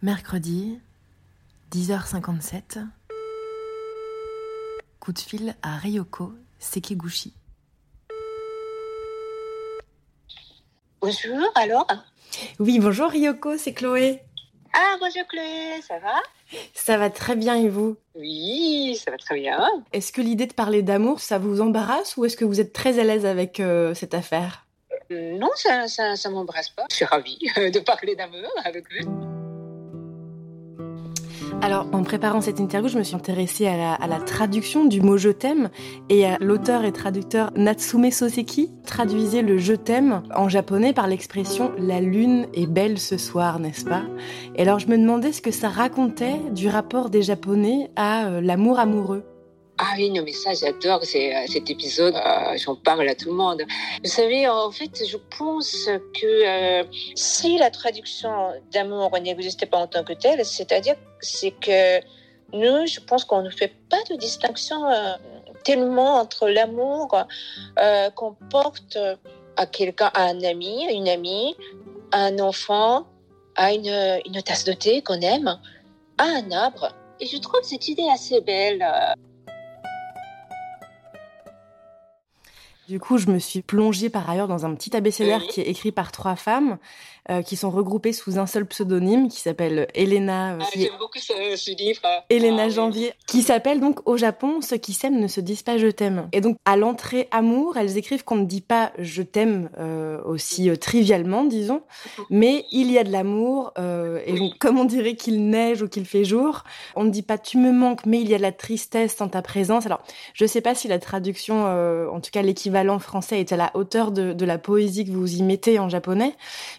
Mercredi, 10h57. Coup de fil à Ryoko Sekiguchi. Bonjour, alors? Oui, bonjour Ryoko, c'est Chloé. Ah, bonjour Chloé, ça va? Ça va très bien et vous? Oui, ça va très bien. Est-ce que l'idée de parler d'amour, ça vous embarrasse ou est-ce que vous êtes très à l'aise avec euh, cette affaire? Non, ça ça, ça m'embrasse pas. Je suis ravie de parler d'amour avec vous. Alors, en préparant cette interview, je me suis intéressée à la, traduction du mot je t'aime et à l'auteur et traducteur Natsume Soseki traduisait le je t'aime en japonais par l'expression la lune est belle ce soir, n'est-ce pas? Et alors, je me demandais ce que ça racontait du rapport des japonais à euh, l'amour amoureux. Ah oui, non, mais ça, j'adore euh, cet épisode. Euh, J'en parle à tout le monde. Vous savez, en fait, je pense que euh, si la traduction d'amour n'existait pas en tant que telle, c'est-à-dire c'est que nous, je pense qu'on ne fait pas de distinction tellement entre l'amour qu'on porte à quelqu'un, à un ami, à une amie, à un enfant, à une tasse de thé qu'on aime, à un arbre. Et je trouve cette idée assez belle. Du coup, je me suis plongée par ailleurs dans un petit abécédaire qui est écrit par trois femmes euh, qui sont regroupées sous un seul pseudonyme qui s'appelle Elena, euh, Ah, J'aime beaucoup ce, ce livre. Elena Ah, oui. Janvier, qui s'appelle donc Au Japon, ceux qui s'aiment ne se disent pas je t'aime. Et donc à l'entrée amour, elles écrivent qu'on ne dit pas je t'aime euh, aussi trivialement, disons, mais il y a de l'amour. et donc comme on dirait qu'il neige ou qu'il fait jour, on ne dit pas tu me manques, mais il y a de la tristesse en ta présence. Alors je sais pas si la traduction, en tout cas l'équivalent français, est à la hauteur de, la poésie que vous y mettez en japonais,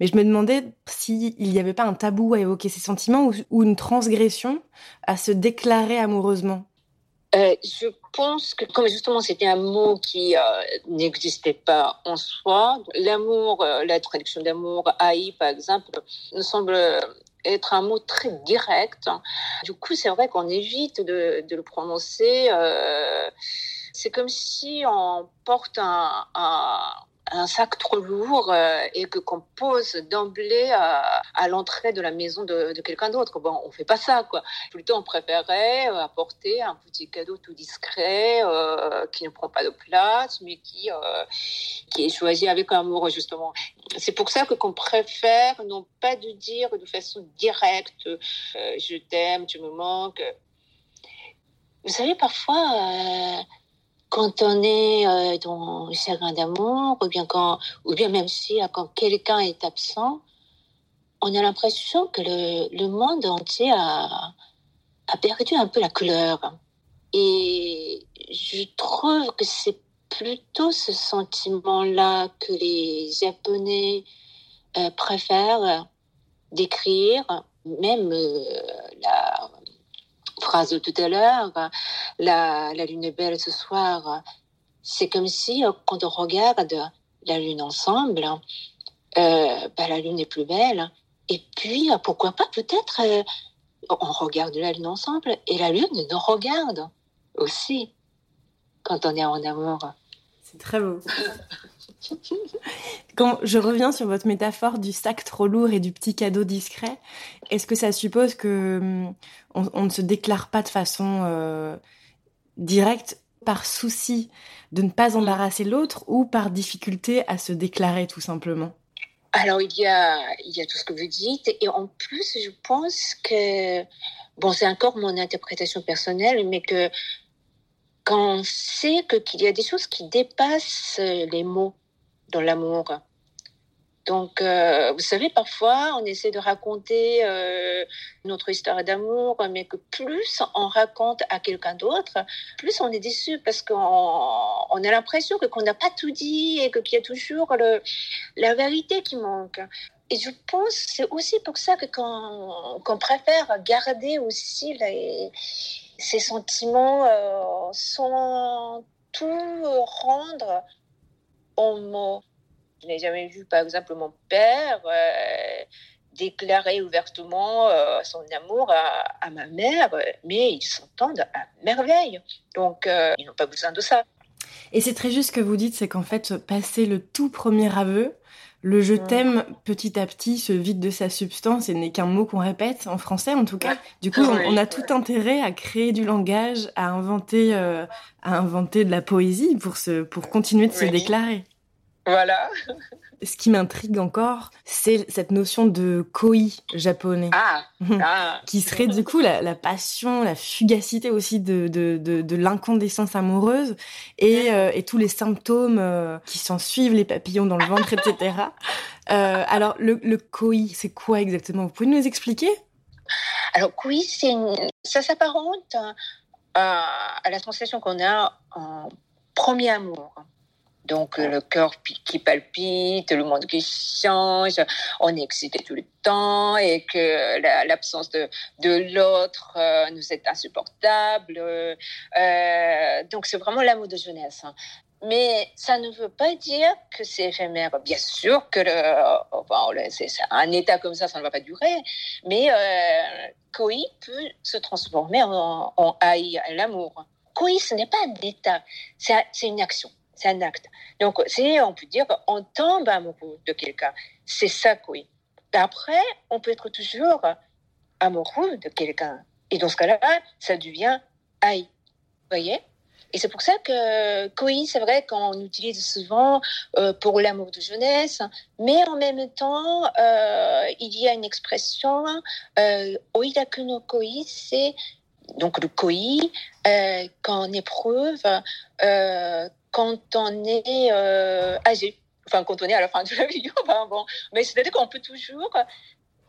mais je me demandais s'il n'y avait pas un tabou à évoquer ces sentiments ou, une transgression à se déclarer amoureusement. Euh, je pense que comme justement c'était un mot qui euh, n'existait pas en soi, l'amour, euh, la traduction d'amour, haï par exemple, me semble être un mot très direct. Du coup, c'est vrai qu'on évite de, le prononcer. C'est comme si on porte un, un, sac trop lourd euh, et que qu'on pose d'emblée à, à l'entrée de la maison de, de quelqu'un d'autre. Bon, on fait pas ça, quoi. Plutôt, on préférait euh, apporter un petit cadeau tout discret euh, qui ne prend pas de place, mais qui euh, qui est choisi avec amour justement. C'est pour ça que qu'on préfère non pas de dire de façon directe euh, je t'aime, tu me manques. Vous savez parfois. Quand on est euh, dans le chagrin d'amour, ou bien quand, ou bien même si euh, quand quelqu'un est absent, on a l'impression que le, monde entier a, perdu un peu la couleur. Et je trouve que c'est plutôt ce sentiment-là que les Japonais euh, préfèrent décrire, même la phrase de tout à l'heure, la, la lune est belle ce soir. C'est comme si, euh, quand on regarde la lune ensemble, euh, bah, la lune est plus belle. Et puis, euh, pourquoi pas, peut-être, on regarde la lune ensemble et la lune nous regarde aussi quand on est en amour. C'est très beau. Quand je reviens sur votre métaphore du sac trop lourd et du petit cadeau discret, est-ce que ça suppose que hum, on, on ne se déclare pas de façon euh, directe par souci de ne pas embarrasser l'autre ou par difficulté à se déclarer tout simplement? Alors, il y a, il y a tout ce que vous dites. Et en plus, je pense que, bon, c'est encore mon interprétation personnelle, mais que quand on sait qu'il y a des choses qui dépassent les mots dans l'amour. Donc, euh, vous savez, parfois, on essaie de raconter euh, notre histoire d'amour, mais que plus on raconte à quelqu'un d'autre, plus on est déçu parce qu'on on a l'impression que qu'on n'a pas tout dit et que qu'il y a toujours le, la vérité qui manque. Et je pense c'est aussi pour ça que qu'on préfère garder aussi les, ces sentiments euh, sans tout rendre en mots. Je n'ai jamais vu, par exemple, mon père euh, déclarer ouvertement euh, son amour à, ma mère, mais ils s'entendent à merveille. Donc, ils n'ont pas besoin de ça. Et c'est très juste ce que vous dites, c'est qu'en fait, passer le tout premier aveu, Le je t'aime petit à petit se vide de sa substance et n'est qu'un mot qu'on répète en français en tout cas. Du coup, on, a tout intérêt à créer du langage, à inventer, euh, à inventer de la poésie pour se, pour continuer de se déclarer. Voilà. Ce qui m'intrigue encore, c'est cette notion de koi japonais. Ah, ah. qui serait du coup la, passion, la fugacité aussi de, de, de, l'incandescence amoureuse et, euh, et, tous les symptômes euh, qui s'en suivent, les papillons dans le ventre, etc. Euh, alors, le, le koi, c'est quoi exactement? Vous pouvez nous expliquer? Alors, koi, c'est ça s'apparente à, à la sensation qu'on a en premier amour. Donc le cœur qui palpite, le monde qui change, on est excité tout le temps et que l'absence de, de l'autre euh, nous est insupportable. Euh, donc c'est vraiment l'amour de jeunesse. Hein. Mais ça ne veut pas dire que c'est éphémère. Bien sûr que le, c'est un état comme ça, ça ne va pas durer. Mais euh, Koi peut se transformer en, en haï, l'amour. Koi, ce n'est pas un état, c'est une action c'est un acte. Donc, c'est, on peut dire qu'on tombe amoureux de quelqu'un. C'est ça, oui. Après, on peut être toujours amoureux de quelqu'un. Et dans ce cas-là, ça devient aïe. Vous voyez? Et c'est pour ça que koi, c'est vrai qu'on utilise souvent euh, pour l'amour de jeunesse, mais en même temps, euh, il y a une expression, euh, oidaku no koi, c'est donc le koi, euh, qu'en épreuve, quand on est euh, âgé, enfin quand on est à la fin de la vie. Bon. Mais c'est-à-dire qu'on peut toujours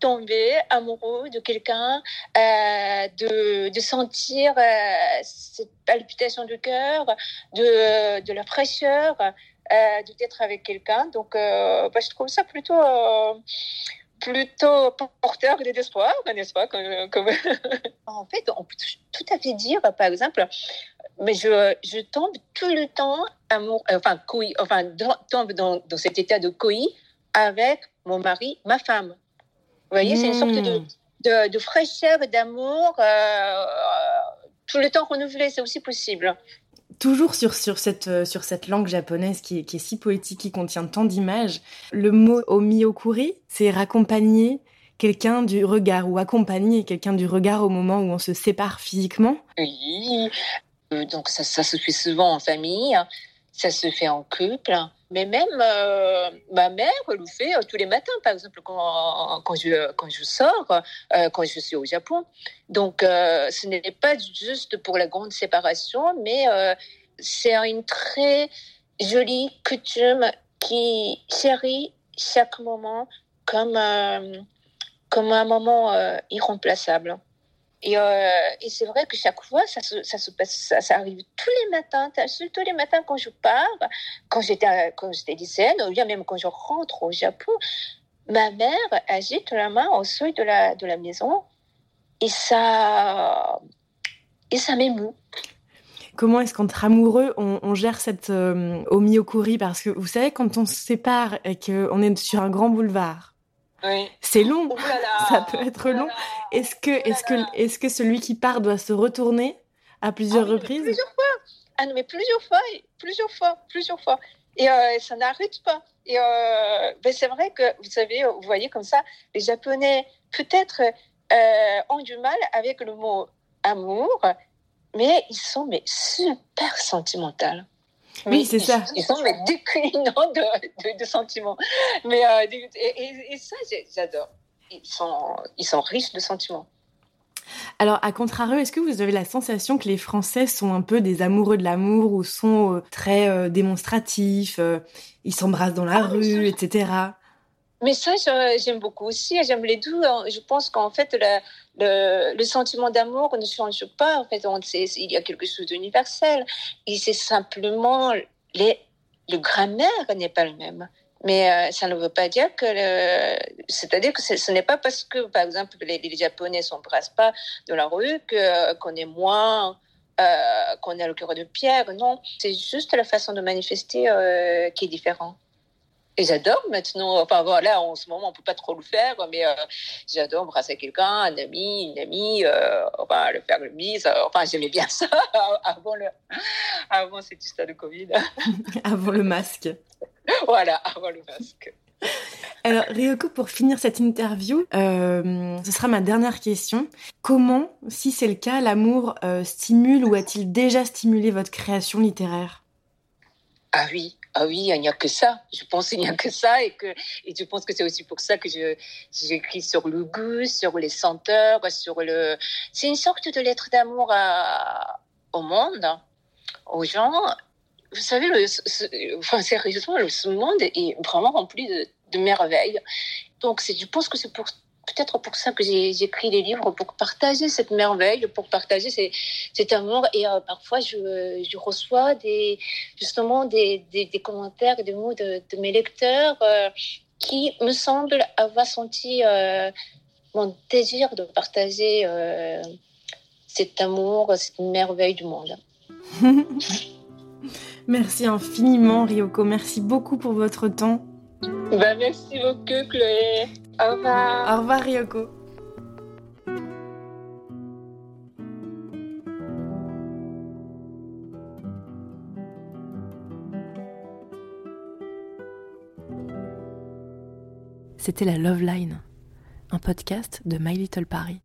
tomber amoureux de quelqu'un, euh, de, de, sentir euh, cette palpitation du cœur, de, de la fraîcheur, euh, d'être avec quelqu'un. Donc, bah, je trouve ça plutôt plutôt porteur d'espoir, n'est-ce pas En fait, on peut tout à fait dire, par exemple, mais je, je tombe tout le temps amour, euh, enfin, couille, enfin, tombe dans, dans, cet état de couille avec mon mari, ma femme. Vous voyez, c'est une sorte de, hmm. de, de fraîcheur, d'amour, euh, tout le temps renouvelé, c'est aussi possible. Toujours sur, sur, cette, euh, sur cette langue japonaise qui est, qui est si poétique, qui contient tant d'images, le mot omiokuri, c'est raccompagner quelqu'un du regard ou accompagner quelqu'un du regard au moment où on se sépare physiquement? Oui, euh, donc ça, ça, se fait souvent en famille, hein. ça se fait en couple, mais même euh, ma mère le fait euh, tous les matins, par exemple quand, quand, je, quand je sors, quand je suis au Japon. Donc ce n'est pas juste pour la grande séparation, mais c'est une très jolie coutume qui chérit chaque moment comme, comme un moment irremplaçable. Euh, et, c'est vrai que chaque fois, ça se, ça se passe, ça, arrive tous les matins, tous les matins quand je pars, quand j'étais, quand j'étais lycéenne, ou bien même quand je rentre au Japon, ma mère agite la main au seuil de la, de la maison et ça, et ça m'émeut. Comment est-ce qu'entre amoureux, on, gère cette euh, omiyokuri Parce que vous savez, quand on se sépare et qu'on est sur un grand boulevard, c'est long. Oh ça peut être long. Est-ce que, oh est-ce que, est-ce que celui qui part doit se retourner à plusieurs ah reprises? Plusieurs fois. Ah non, mais plusieurs fois, plusieurs fois, plusieurs fois. Et euh, ça n'arrête pas. Et euh, ben c'est vrai que, vous savez, vous voyez comme ça, les Japonais, peut-être, euh, ont du mal avec le mot amour, mais ils sont mais super sentimentaux. Oui, c'est ça. Ils sont mais déclinants de, de, sentiments. Mais, euh, et, ça, j'adore. Ils sont, ils sont riches de sentiments. Alors, à contrario, est-ce que vous avez la sensation que les Français sont un peu des amoureux de l'amour ou sont euh, très euh, démonstratifs, ils s'embrassent dans la ah, rue, etc. Mais ça, j'aime beaucoup aussi. J'aime les deux. Hein. Je pense qu'en fait, le, sentiment d'amour ne change pas. En fait, on, il y a quelque chose d'universel. Et c'est simplement les, le grammaire n'est pas le même. Mais euh, ça ne veut pas dire que, c'est-à-dire que ce n'est pas parce que, par exemple, les, les Japonais s'embrassent pas dans la rue que qu'on est moins, euh, qu'on a le cœur de pierre. Non, c'est juste la façon de manifester euh, qui est différente. Et j'adore maintenant, enfin voilà, en ce moment on peut pas trop le faire, mais euh, j'adore embrasser quelqu'un, un ami, une amie, euh, enfin le faire le mise, enfin j'aimais bien ça avant, le, avant cette histoire de Covid. avant le masque. voilà, avant le masque. Alors, Ryoko, pour finir cette interview, euh, ce sera ma dernière question. Comment, si c'est le cas, l'amour euh, stimule ou a-t-il déjà stimulé votre création littéraire? Ah oui, ah oui, il n'y a que ça. Je pense qu'il n'y a que ça et que et je pense que c'est aussi pour ça que je j'écris sur le goût, sur les senteurs, sur le. C'est une sorte de lettre d'amour au monde, aux gens. Vous savez, le, enfin sérieusement, ce monde est vraiment rempli de, de merveilles. Donc, je pense que c'est pour peut-être pour ça que j'ai écrit les livres, pour partager cette merveille, pour partager cet amour. Et euh, parfois, je, reçois des, justement des, des, des commentaires, des mots de, de mes lecteurs euh, qui me semblent avoir senti euh, mon désir de partager cet amour, cette merveille du monde. Merci infiniment, Ryoko. Merci beaucoup pour votre temps. Bah, merci beaucoup, Chloé. Au revoir. Au revoir, Ryoko. C'était la Love Line, un podcast de My Little Paris.